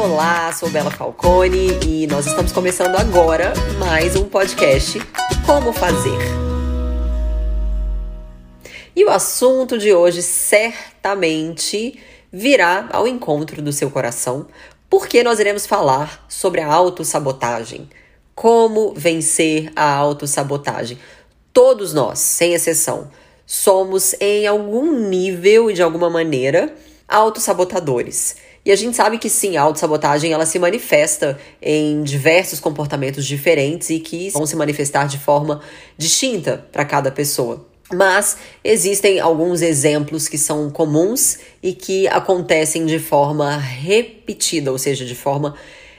Olá, sou Bela Falcone e nós estamos começando agora mais um podcast Como Fazer. E o assunto de hoje certamente virá ao encontro do seu coração, porque nós iremos falar sobre a autossabotagem. Como vencer a autossabotagem. Todos nós, sem exceção, somos em algum nível e de alguma maneira autossabotadores. E a gente sabe que sim, a autossabotagem ela se manifesta em diversos comportamentos diferentes e que vão se manifestar de forma distinta para cada pessoa. Mas existem alguns exemplos que são comuns e que acontecem de forma repetida, ou seja, de forma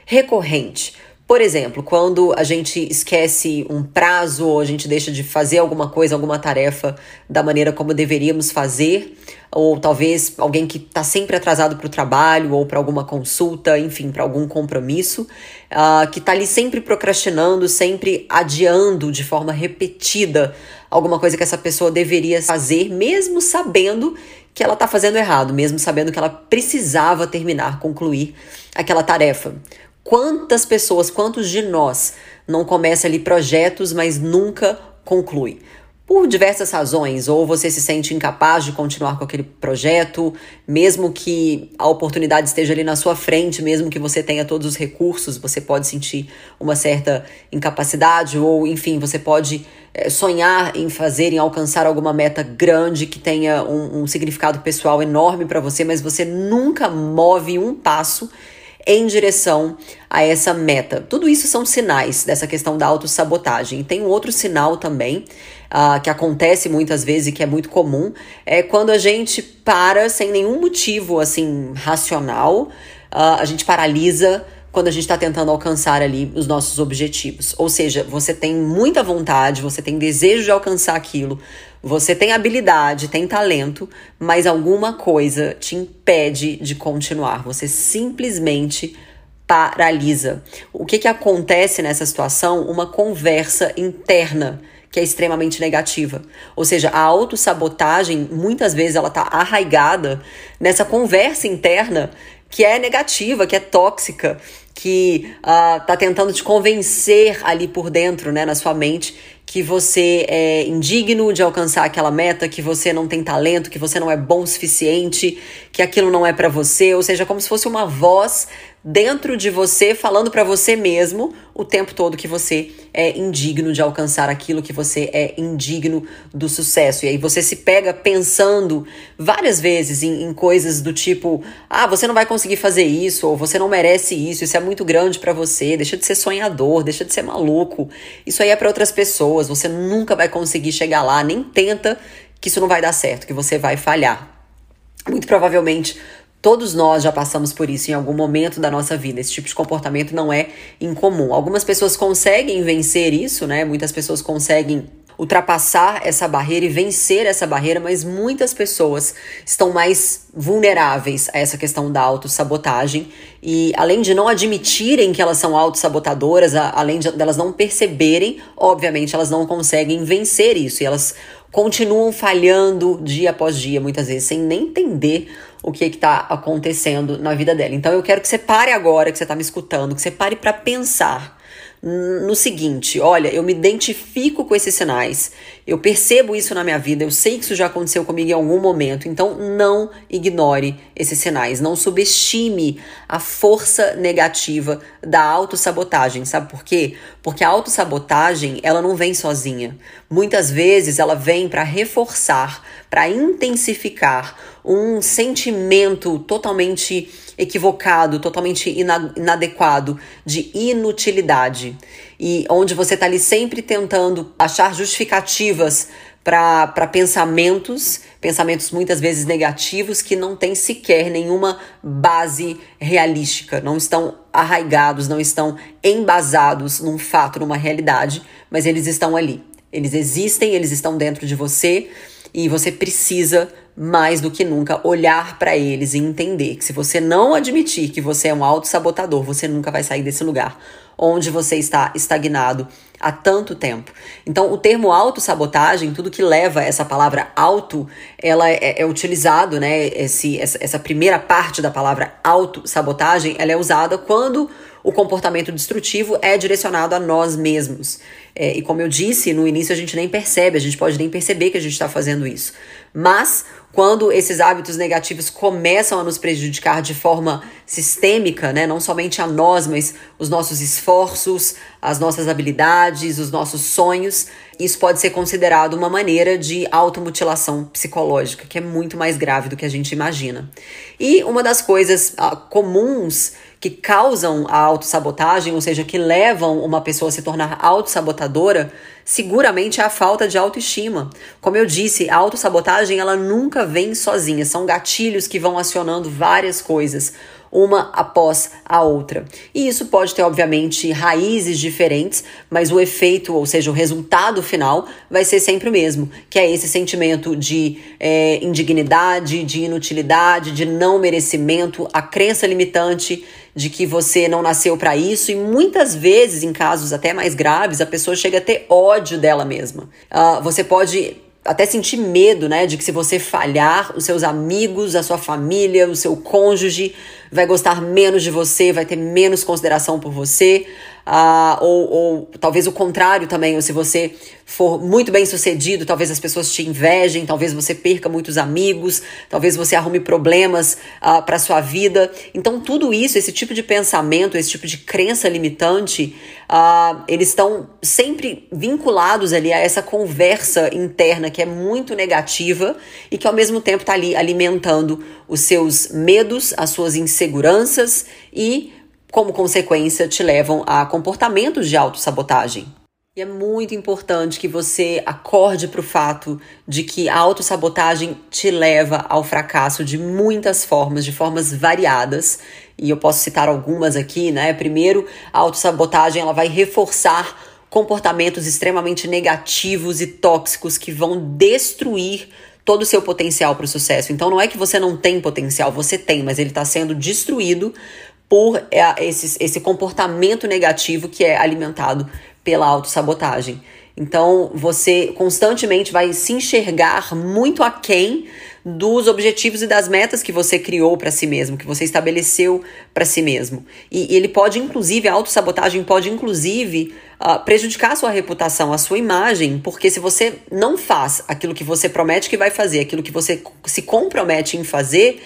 recorrente. Por exemplo, quando a gente esquece um prazo ou a gente deixa de fazer alguma coisa, alguma tarefa da maneira como deveríamos fazer, ou talvez alguém que está sempre atrasado para o trabalho ou para alguma consulta, enfim, para algum compromisso, uh, que está ali sempre procrastinando, sempre adiando de forma repetida alguma coisa que essa pessoa deveria fazer, mesmo sabendo que ela está fazendo errado, mesmo sabendo que ela precisava terminar, concluir aquela tarefa. Quantas pessoas, quantos de nós não começa ali projetos, mas nunca conclui? Por diversas razões, ou você se sente incapaz de continuar com aquele projeto, mesmo que a oportunidade esteja ali na sua frente, mesmo que você tenha todos os recursos, você pode sentir uma certa incapacidade, ou enfim, você pode é, sonhar em fazer, em alcançar alguma meta grande que tenha um, um significado pessoal enorme para você, mas você nunca move um passo em direção a essa meta. Tudo isso são sinais dessa questão da autossabotagem. E tem um outro sinal também, uh, que acontece muitas vezes e que é muito comum, é quando a gente para sem nenhum motivo assim racional, uh, a gente paralisa quando a gente está tentando alcançar ali os nossos objetivos. Ou seja, você tem muita vontade, você tem desejo de alcançar aquilo, você tem habilidade, tem talento, mas alguma coisa te impede de continuar. Você simplesmente paralisa. O que, que acontece nessa situação? Uma conversa interna que é extremamente negativa. Ou seja, a autossabotagem, muitas vezes, ela está arraigada nessa conversa interna que é negativa, que é tóxica, que uh, tá tentando te convencer ali por dentro, né, na sua mente, que você é indigno de alcançar aquela meta, que você não tem talento, que você não é bom o suficiente, que aquilo não é para você, ou seja, como se fosse uma voz dentro de você falando para você mesmo o tempo todo que você é indigno de alcançar aquilo, que você é indigno do sucesso. E aí você se pega pensando várias vezes em, em coisas do tipo: ah, você não vai conseguir fazer isso, ou você não merece isso, isso é muito grande para você, deixa de ser sonhador, deixa de ser maluco. Isso aí é para outras pessoas, você nunca vai conseguir chegar lá, nem tenta que isso não vai dar certo, que você vai falhar. Muito provavelmente Todos nós já passamos por isso em algum momento da nossa vida. Esse tipo de comportamento não é incomum. Algumas pessoas conseguem vencer isso, né? Muitas pessoas conseguem ultrapassar essa barreira e vencer essa barreira, mas muitas pessoas estão mais vulneráveis a essa questão da autossabotagem e além de não admitirem que elas são autossabotadoras, além de elas não perceberem, obviamente elas não conseguem vencer isso e elas continuam falhando dia após dia, muitas vezes, sem nem entender o que está acontecendo na vida dela. Então eu quero que você pare agora, que você está me escutando, que você pare para pensar no seguinte: olha, eu me identifico com esses sinais, eu percebo isso na minha vida, eu sei que isso já aconteceu comigo em algum momento, então não ignore esses sinais, não subestime a força negativa da autossabotagem, sabe por quê? Porque a autossabotagem, ela não vem sozinha. Muitas vezes ela vem para reforçar, para intensificar um sentimento totalmente equivocado, totalmente inadequado de inutilidade. E onde você está ali sempre tentando achar justificativas para pensamentos, pensamentos muitas vezes negativos que não têm sequer nenhuma base realística, não estão arraigados, não estão embasados num fato, numa realidade, mas eles estão ali. Eles existem, eles estão dentro de você e você precisa mais do que nunca olhar para eles e entender que se você não admitir que você é um autossabotador, você nunca vai sair desse lugar onde você está estagnado há tanto tempo. Então, o termo autossabotagem, tudo que leva essa palavra auto, ela é, é utilizado, né? Esse, essa, essa primeira parte da palavra autossabotagem, ela é usada quando o comportamento destrutivo é direcionado a nós mesmos. É, e como eu disse, no início a gente nem percebe, a gente pode nem perceber que a gente está fazendo isso. Mas quando esses hábitos negativos começam a nos prejudicar de forma sistêmica, né, não somente a nós, mas os nossos esforços, as nossas habilidades, os nossos sonhos, isso pode ser considerado uma maneira de automutilação psicológica, que é muito mais grave do que a gente imagina. E uma das coisas uh, comuns que causam a autossabotagem, ou seja, que levam uma pessoa a se tornar autossabotadora, seguramente é a falta de autoestima. Como eu disse, a autossabotagem ela nunca vem sozinha, são gatilhos que vão acionando várias coisas uma após a outra. E isso pode ter, obviamente, raízes diferentes, mas o efeito, ou seja, o resultado final, vai ser sempre o mesmo, que é esse sentimento de é, indignidade, de inutilidade, de não merecimento, a crença limitante de que você não nasceu para isso, e muitas vezes, em casos até mais graves, a pessoa chega a ter ódio dela mesma. Uh, você pode até sentir medo, né, de que se você falhar, os seus amigos, a sua família, o seu cônjuge vai gostar menos de você, vai ter menos consideração por você, uh, ou, ou talvez o contrário também, ou se você for muito bem sucedido, talvez as pessoas te invejem, talvez você perca muitos amigos, talvez você arrume problemas uh, para sua vida. Então, tudo isso, esse tipo de pensamento, esse tipo de crença limitante, uh, eles estão sempre vinculados ali a essa conversa interna que é muito negativa e que ao mesmo tempo está ali alimentando os seus medos, as suas inseguranças e como consequência, te levam a comportamentos de autossabotagem. E é muito importante que você acorde para o fato de que a autossabotagem te leva ao fracasso de muitas formas, de formas variadas. E eu posso citar algumas aqui, né? Primeiro, a autossabotagem ela vai reforçar comportamentos extremamente negativos e tóxicos que vão destruir todo o seu potencial para o sucesso. Então não é que você não tem potencial, você tem, mas ele está sendo destruído por é, esse, esse comportamento negativo que é alimentado pela autossabotagem. Então, você constantemente vai se enxergar muito aquém dos objetivos e das metas que você criou para si mesmo, que você estabeleceu para si mesmo. E, e, ele pode, inclusive, a autossabotagem pode, inclusive, uh, prejudicar a sua reputação, a sua imagem, porque se você não faz aquilo que você promete que vai fazer, aquilo que você se compromete em fazer,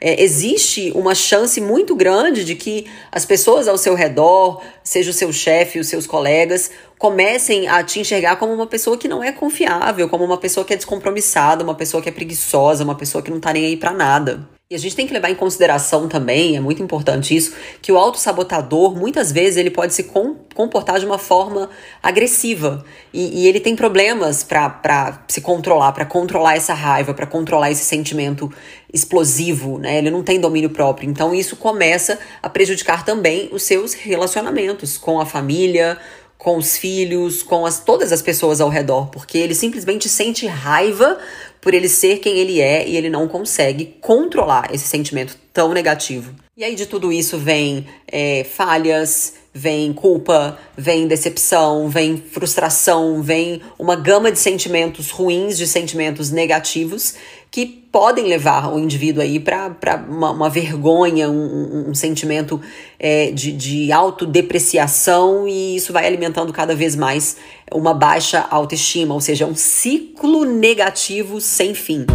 é, existe uma chance muito grande de que as pessoas ao seu redor, seja o seu chefe, os seus colegas, comecem a te enxergar como uma pessoa que não é confiável, como uma pessoa que é descompromissada, uma pessoa que é preguiçosa, uma pessoa que não tá nem aí para nada. E a gente tem que levar em consideração também, é muito importante isso, que o autossabotador, muitas vezes, ele pode se com, comportar de uma forma agressiva. E, e ele tem problemas para se controlar, para controlar essa raiva, para controlar esse sentimento explosivo, né? Ele não tem domínio próprio. Então, isso começa a prejudicar também os seus relacionamentos com a família, com os filhos, com as, todas as pessoas ao redor, porque ele simplesmente sente raiva por ele ser quem ele é e ele não consegue controlar esse sentimento tão negativo. E aí de tudo isso vem é, falhas, vem culpa, vem decepção, vem frustração, vem uma gama de sentimentos ruins, de sentimentos negativos que podem levar o indivíduo aí para uma, uma, vergonha, um, um sentimento é, de, de autodepreciação e isso vai alimentando cada vez mais uma baixa autoestima, ou seja, um ciclo negativo sem fim.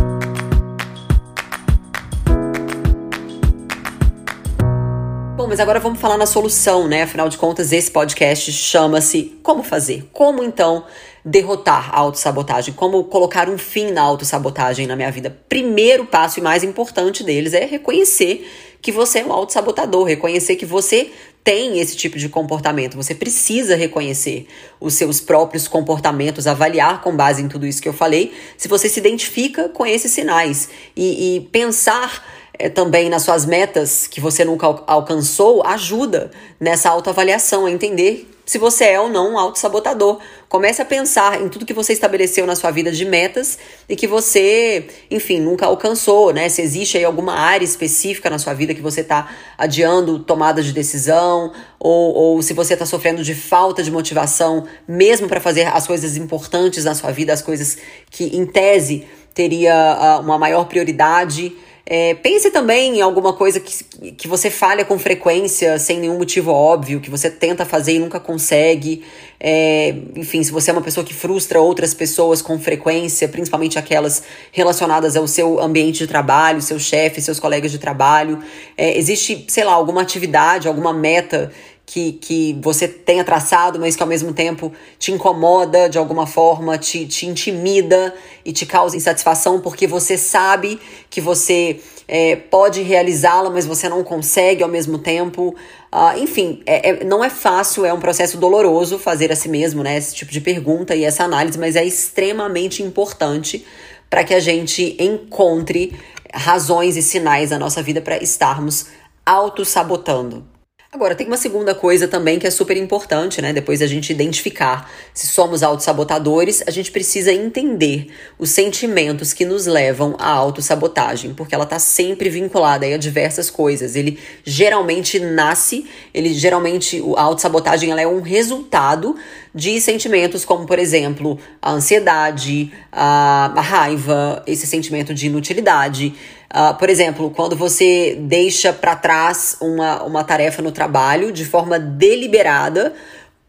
Mas agora vamos falar na solução, né? Afinal de contas, esse podcast chama-se Como Fazer? Como então derrotar a autossabotagem? Como colocar um fim na autossabotagem na minha vida? Primeiro passo e mais importante deles é reconhecer que você é um autossabotador, reconhecer que você tem esse tipo de comportamento. Você precisa reconhecer os seus próprios comportamentos, avaliar com base em tudo isso que eu falei, se você se identifica com esses sinais e, e pensar é, também nas suas metas que você nunca al alcançou, ajuda nessa autoavaliação, a entender se você é ou não um autossabotador. Comece a pensar em tudo que você estabeleceu na sua vida de metas e que você, enfim, nunca alcançou, né? Se existe aí alguma área específica na sua vida que você está adiando tomada de decisão, ou, ou se você está sofrendo de falta de motivação, mesmo para fazer as coisas importantes na sua vida, as coisas que, em tese, teria uh, uma maior prioridade. É, pense também em alguma coisa que, que você falha com frequência, sem nenhum motivo óbvio, que você tenta fazer e nunca consegue. É, enfim, se você é uma pessoa que frustra outras pessoas com frequência, principalmente aquelas relacionadas ao seu ambiente de trabalho, seu chefe, seus colegas de trabalho. É, existe, sei lá, alguma atividade, alguma meta que, que você tenha traçado, mas que ao mesmo tempo te incomoda de alguma forma, te, te intimida e te causa insatisfação porque você sabe que você é, pode realizá-la, mas você não consegue ao mesmo tempo. Uh, enfim, é, é, não é fácil, é um processo doloroso fazer a si mesmo, né? Esse tipo de pergunta e essa análise, mas é extremamente importante para que a gente encontre razões e sinais na nossa vida para estarmos auto-sabotando. Agora, tem uma segunda coisa também que é super importante, né? Depois da gente identificar se somos autossabotadores, a gente precisa entender os sentimentos que nos levam à autossabotagem, porque ela tá sempre vinculada a diversas coisas. Ele geralmente nasce, ele geralmente, a autossabotagem ela é um resultado de sentimentos como, por exemplo, a ansiedade, a, a raiva, esse sentimento de inutilidade. Uh, por exemplo, quando você deixa para trás uma, uma tarefa no trabalho de forma deliberada,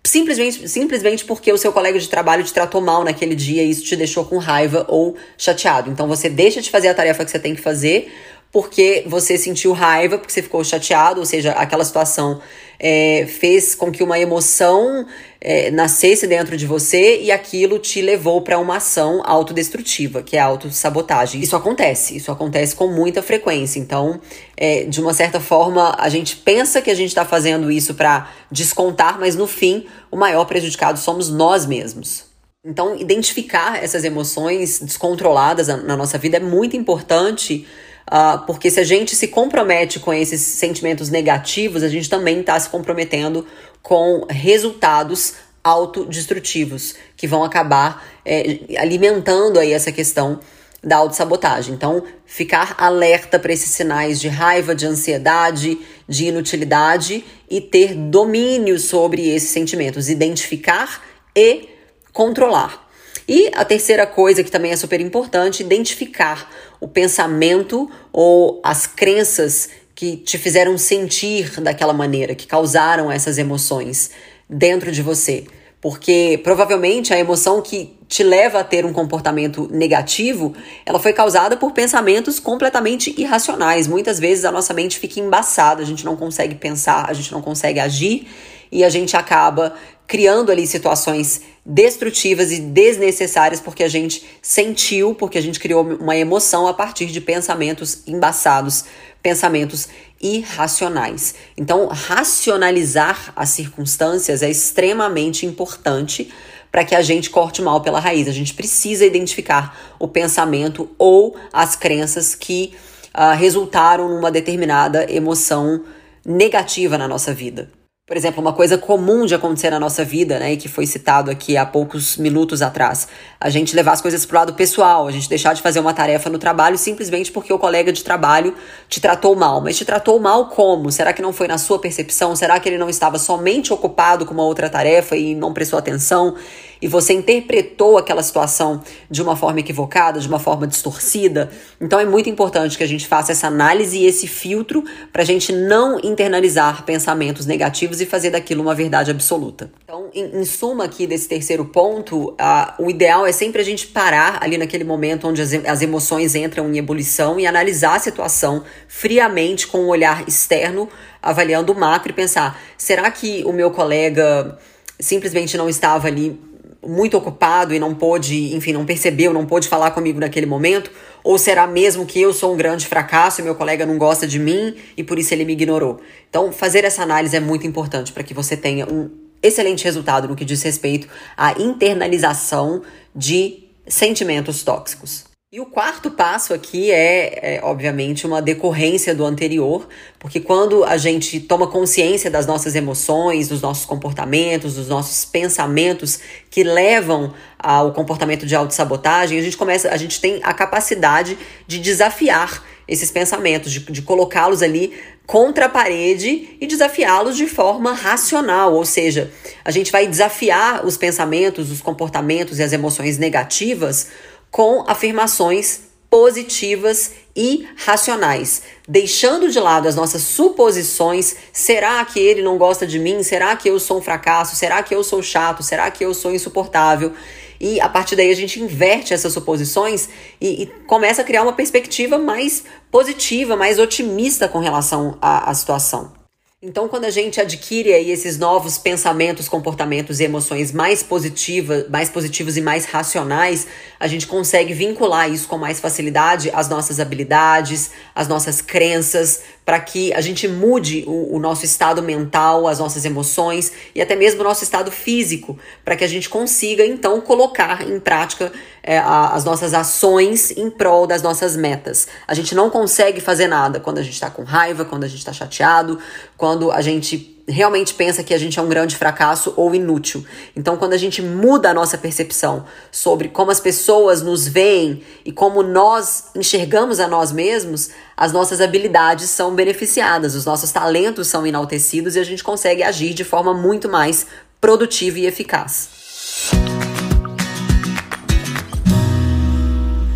simplesmente, simplesmente porque o seu colega de trabalho te tratou mal naquele dia e isso te deixou com raiva ou chateado. Então você deixa de fazer a tarefa que você tem que fazer porque você sentiu raiva, porque você ficou chateado, ou seja, aquela situação é, fez com que uma emoção é, nascesse dentro de você e aquilo te levou para uma ação autodestrutiva, que é a autossabotagem. Isso acontece, isso acontece com muita frequência. Então, é, de uma certa forma, a gente pensa que a gente está fazendo isso para descontar, mas no fim, o maior prejudicado somos nós mesmos. Então, identificar essas emoções descontroladas na nossa vida é muito importante Uh, porque se a gente se compromete com esses sentimentos negativos, a gente também está se comprometendo com resultados autodestrutivos que vão acabar é, alimentando aí essa questão da autossabotagem. Então, ficar alerta para esses sinais de raiva, de ansiedade, de inutilidade e ter domínio sobre esses sentimentos, identificar e controlar. E a terceira coisa que também é super importante, identificar o pensamento ou as crenças que te fizeram sentir daquela maneira, que causaram essas emoções dentro de você. Porque provavelmente a emoção que te leva a ter um comportamento negativo, ela foi causada por pensamentos completamente irracionais. Muitas vezes a nossa mente fica embaçada, a gente não consegue pensar, a gente não consegue agir e a gente acaba criando ali situações destrutivas e desnecessárias porque a gente sentiu, porque a gente criou uma emoção a partir de pensamentos embaçados, pensamentos irracionais. Então, racionalizar as circunstâncias é extremamente importante para que a gente corte mal pela raiz. A gente precisa identificar o pensamento ou as crenças que uh, resultaram numa determinada emoção negativa na nossa vida. Por exemplo, uma coisa comum de acontecer na nossa vida, né, e que foi citado aqui há poucos minutos atrás, a gente levar as coisas pro lado pessoal, a gente deixar de fazer uma tarefa no trabalho simplesmente porque o colega de trabalho te tratou mal. Mas te tratou mal como? Será que não foi na sua percepção? Será que ele não estava somente ocupado com uma outra tarefa e não prestou atenção? E você interpretou aquela situação de uma forma equivocada, de uma forma distorcida. Então é muito importante que a gente faça essa análise e esse filtro para a gente não internalizar pensamentos negativos e fazer daquilo uma verdade absoluta. Então, em, em suma aqui desse terceiro ponto, a, o ideal é sempre a gente parar ali naquele momento onde as, as emoções entram em ebulição e analisar a situação friamente com um olhar externo, avaliando o macro e pensar: será que o meu colega simplesmente não estava ali muito ocupado e não pôde, enfim, não percebeu, não pôde falar comigo naquele momento? Ou será mesmo que eu sou um grande fracasso e meu colega não gosta de mim e por isso ele me ignorou? Então, fazer essa análise é muito importante para que você tenha um excelente resultado no que diz respeito à internalização de sentimentos tóxicos. E o quarto passo aqui é, é, obviamente, uma decorrência do anterior, porque quando a gente toma consciência das nossas emoções, dos nossos comportamentos, dos nossos pensamentos que levam ao comportamento de autossabotagem, a gente começa, a gente tem a capacidade de desafiar esses pensamentos, de, de colocá-los ali contra a parede e desafiá-los de forma racional, ou seja, a gente vai desafiar os pensamentos, os comportamentos e as emoções negativas com afirmações positivas e racionais, deixando de lado as nossas suposições. Será que ele não gosta de mim? Será que eu sou um fracasso? Será que eu sou chato? Será que eu sou insuportável? E a partir daí a gente inverte essas suposições e, e começa a criar uma perspectiva mais positiva, mais otimista com relação à, à situação. Então, quando a gente adquire aí esses novos pensamentos, comportamentos e emoções mais positivas, mais positivos e mais racionais, a gente consegue vincular isso com mais facilidade às nossas habilidades, às nossas crenças, para que a gente mude o, o, nosso estado mental, as nossas emoções e até mesmo o nosso estado físico, para que a gente consiga então colocar em prática é, a, as nossas ações em prol das nossas metas. A gente não consegue fazer nada quando a gente está com raiva, quando a gente está chateado, quando a gente realmente pensa que a gente é um grande fracasso ou inútil. Então, quando a gente muda a nossa percepção sobre como as pessoas nos veem e como nós enxergamos a nós mesmos, as nossas habilidades são beneficiadas, os nossos talentos são enaltecidos e a gente consegue agir de forma muito mais produtiva e eficaz.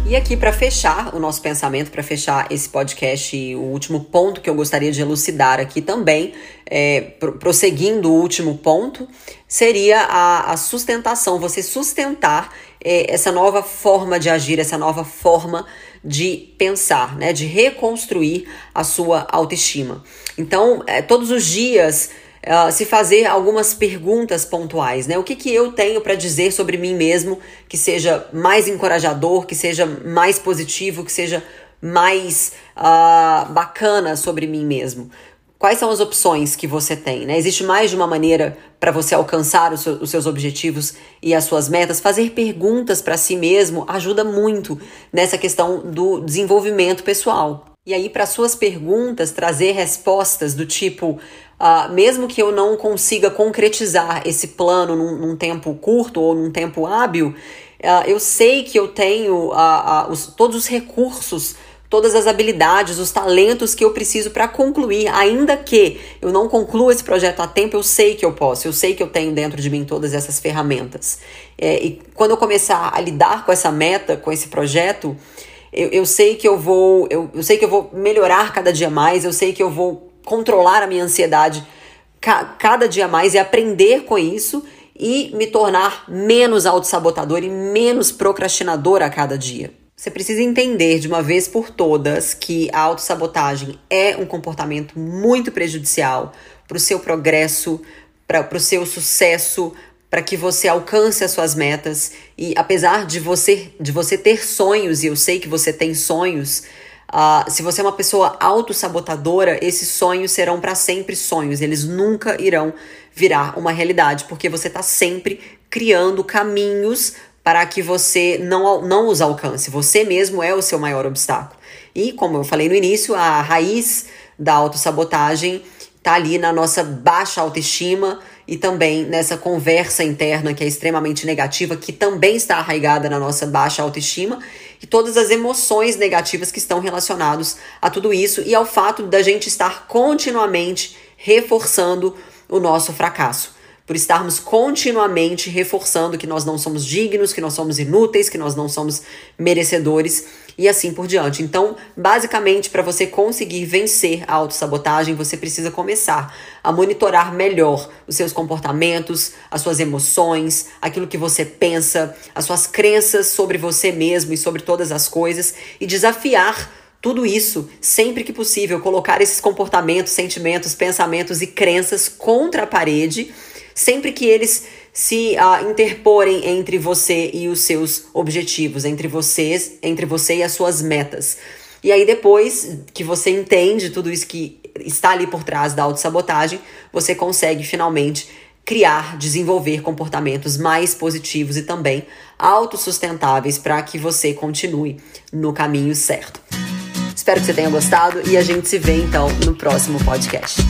E aqui, para fechar o nosso pensamento, para fechar esse podcast, o último ponto que eu gostaria de elucidar aqui também, é, prosseguindo o último ponto, seria a, a sustentação, você sustentar é, essa nova forma de agir, essa nova forma de pensar, né, de reconstruir a sua autoestima. Então, é, todos os dias uh, se fazer algumas perguntas pontuais, né? O que, que eu tenho para dizer sobre mim mesmo que seja mais encorajador, que seja mais positivo, que seja mais uh, bacana sobre mim mesmo? Quais são as opções que você tem? Né? Existe mais de uma maneira para você alcançar os, os, seus objetivos e as suas metas? Fazer perguntas para si mesmo ajuda muito nessa questão do desenvolvimento pessoal. E aí, para suas perguntas, trazer respostas do tipo: Uh, mesmo que eu não consiga concretizar esse plano num, num tempo curto ou num tempo hábil, uh, eu sei que eu tenho uh, os, todos os recursos, todas as habilidades, os talentos que eu preciso para concluir. Ainda que eu não conclua esse projeto a tempo, eu sei que eu posso, eu sei que eu tenho dentro de mim todas essas ferramentas. É, e quando eu começar a lidar com essa meta, com esse projeto, eu, eu sei que eu vou, eu, eu sei que eu vou melhorar cada dia mais, eu sei que eu vou controlar a minha ansiedade ca cada dia mais e aprender com isso e me tornar menos autossabotador e menos procrastinador a cada dia. Você precisa entender de uma vez por todas que a autossabotagem é um comportamento muito prejudicial para o seu progresso, para o seu sucesso, para que você alcance as suas metas. E apesar de você, de você ter sonhos, e eu sei que você tem sonhos, Uh, se você é uma pessoa autossabotadora, esses sonhos serão para sempre sonhos, eles nunca irão virar uma realidade, porque você está sempre criando caminhos para que você não, não os alcance. Você mesmo é o seu maior obstáculo. E, como eu falei no início, a raiz da autossabotagem está ali na nossa baixa autoestima e também nessa conversa interna que é extremamente negativa, que também está arraigada na nossa baixa autoestima, e todas as emoções negativas que estão relacionadas a tudo isso e ao fato da gente estar continuamente reforçando o nosso fracasso. Por estarmos continuamente reforçando que nós não somos dignos, que nós somos inúteis, que nós não somos merecedores e assim por diante. Então, basicamente, para você conseguir vencer a autossabotagem, você precisa começar a monitorar melhor os seus comportamentos, as suas emoções, aquilo que você pensa, as suas crenças sobre você mesmo e sobre todas as coisas e desafiar tudo isso, sempre que possível, colocar esses comportamentos, sentimentos, pensamentos e crenças contra a parede sempre que eles se uh, interporem entre você e os seus objetivos, entre vocês, entre você e as suas metas. E aí depois que você entende tudo isso que está ali por trás da autossabotagem, você consegue finalmente criar, desenvolver comportamentos mais positivos e também autossustentáveis para que você continue no caminho certo. Espero que você tenha gostado e a gente se vê então no próximo podcast.